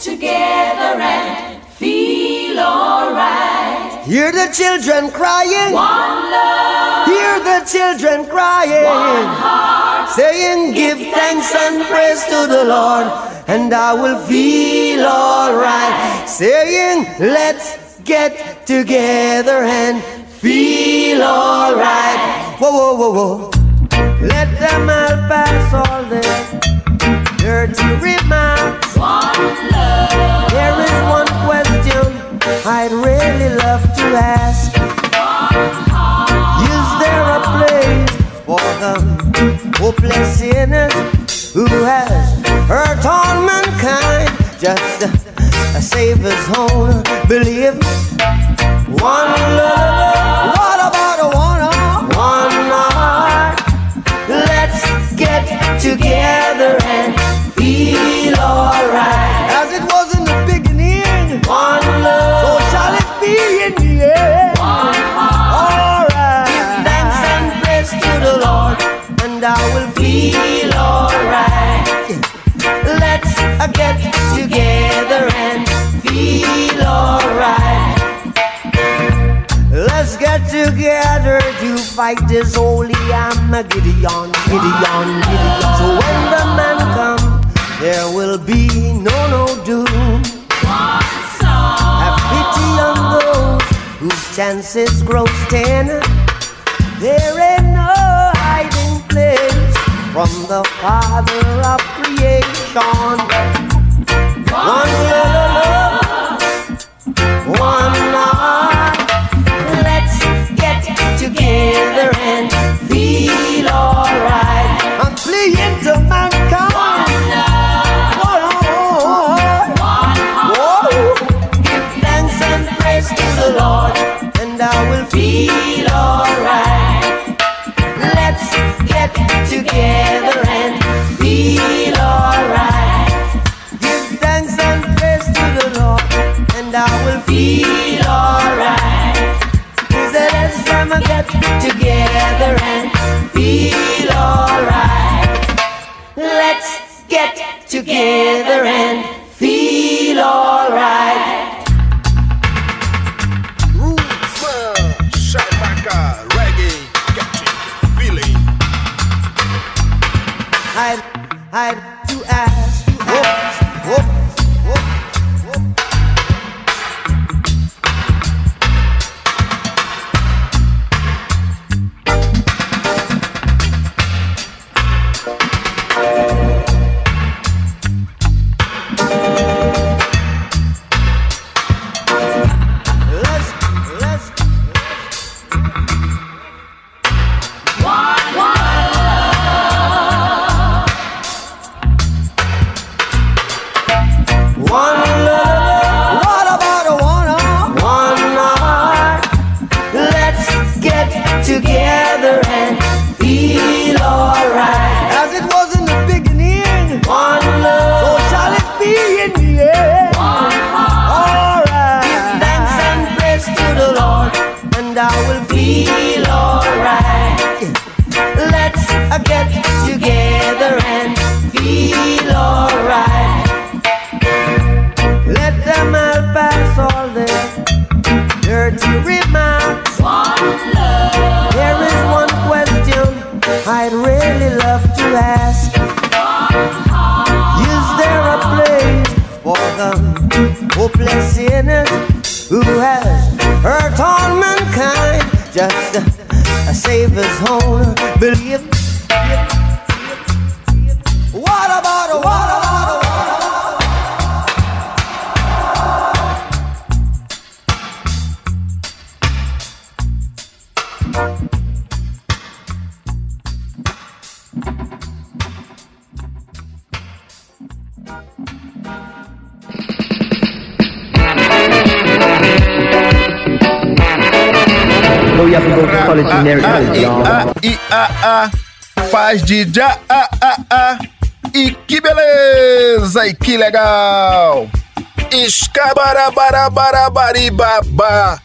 Together and feel alright. Hear the children crying. One love. Hear the children crying. One heart. Saying, Give thanks and praise to the Lord, and I will feel alright. Saying, Let's get together and feel alright. Whoa, whoa, whoa, whoa. Let them all pass all their dirty remarks. There is one question I'd really love to ask. Is there a place for the hopeless sinners who has hurt all mankind? Just a, Savior's own belief. One love. What about one heart? One heart. Let's get together and alright. As it was in the beginning, one love. So shall it be in the end. One heart. Alright. Give thanks and praise to the Lord, and I will feel alright. Let's get together and feel alright. Let's get together to fight this holy Armageddon, Gideon, Gideon. So when the man comes there will be no, no doom. Have pity on those whose chances grow ten. There ain't no hiding place from the Father of creation. One love, one heart. Let's get together and feel alright. I'm pleading to mankind. The Lord, and I will feel alright. Let's get together and feel alright. Give thanks and praise to the Lord, and I will feel alright. He said, let's time get together and feel alright. Let's get together and her just a, a savior's home. Believe a a faz de já a a a. E que beleza e que legal Escabarabarabarabariba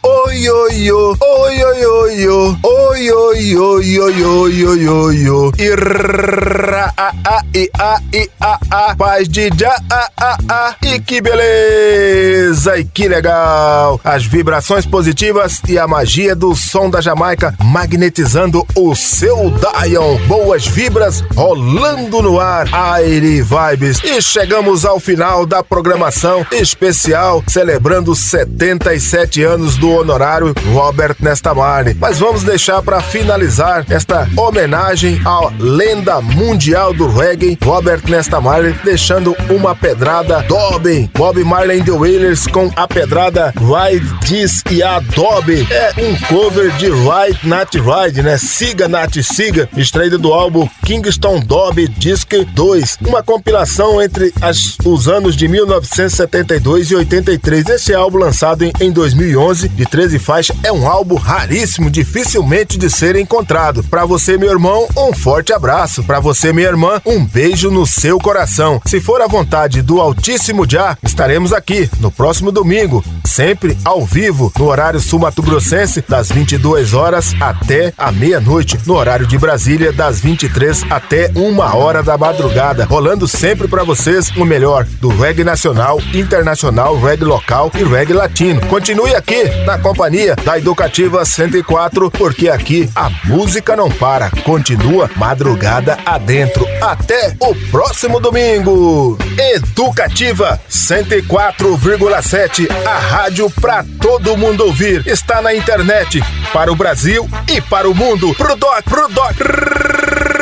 Oi oi oi. Oi oi oi oi. Oi oi oi oi oi oi oi oi. Irra a a e a e a a. Paz de já a a a. E que beleza e que legal. As vibrações positivas e a magia do som da Jamaica magnetizando o seu Dion Boas vibras rolando no ar. Aire Vibes. E chegamos ao final da programação especial celebrando 77 anos do honorário Robert Nestamare. Mas vamos deixar para finalizar esta homenagem à lenda mundial do reggae, Robert Nestamare, deixando uma pedrada Dobby, Bob Marley and the Wailers com a pedrada Ride This e Adobe. É um cover de Ride Not Ride, né? Siga Nat Siga, extraído do álbum Kingston Dobby Disc 2, uma compilação entre as- os anos de 1972 e 83. Esse álbum lançado em, em 2011, de 13 faixas, é um álbum raríssimo, dificilmente de ser encontrado. Para você, meu irmão, um forte abraço. Para você, minha irmã, um beijo no seu coração. Se for a vontade do Altíssimo Já, estaremos aqui no próximo domingo, sempre ao vivo, no horário sul-mato-grossense, das 22 horas até a meia-noite, no horário de Brasília, das 23 até uma hora da madrugada, rolando sempre para vocês o melhor do reggae nacional, internacional internacional, reggae local e reggae latino. Continue aqui na companhia da Educativa 104, porque aqui a música não para, continua madrugada adentro. Até o próximo domingo. Educativa 104,7, a rádio para todo mundo ouvir. Está na internet para o Brasil e para o mundo. Pro doc, pro doc.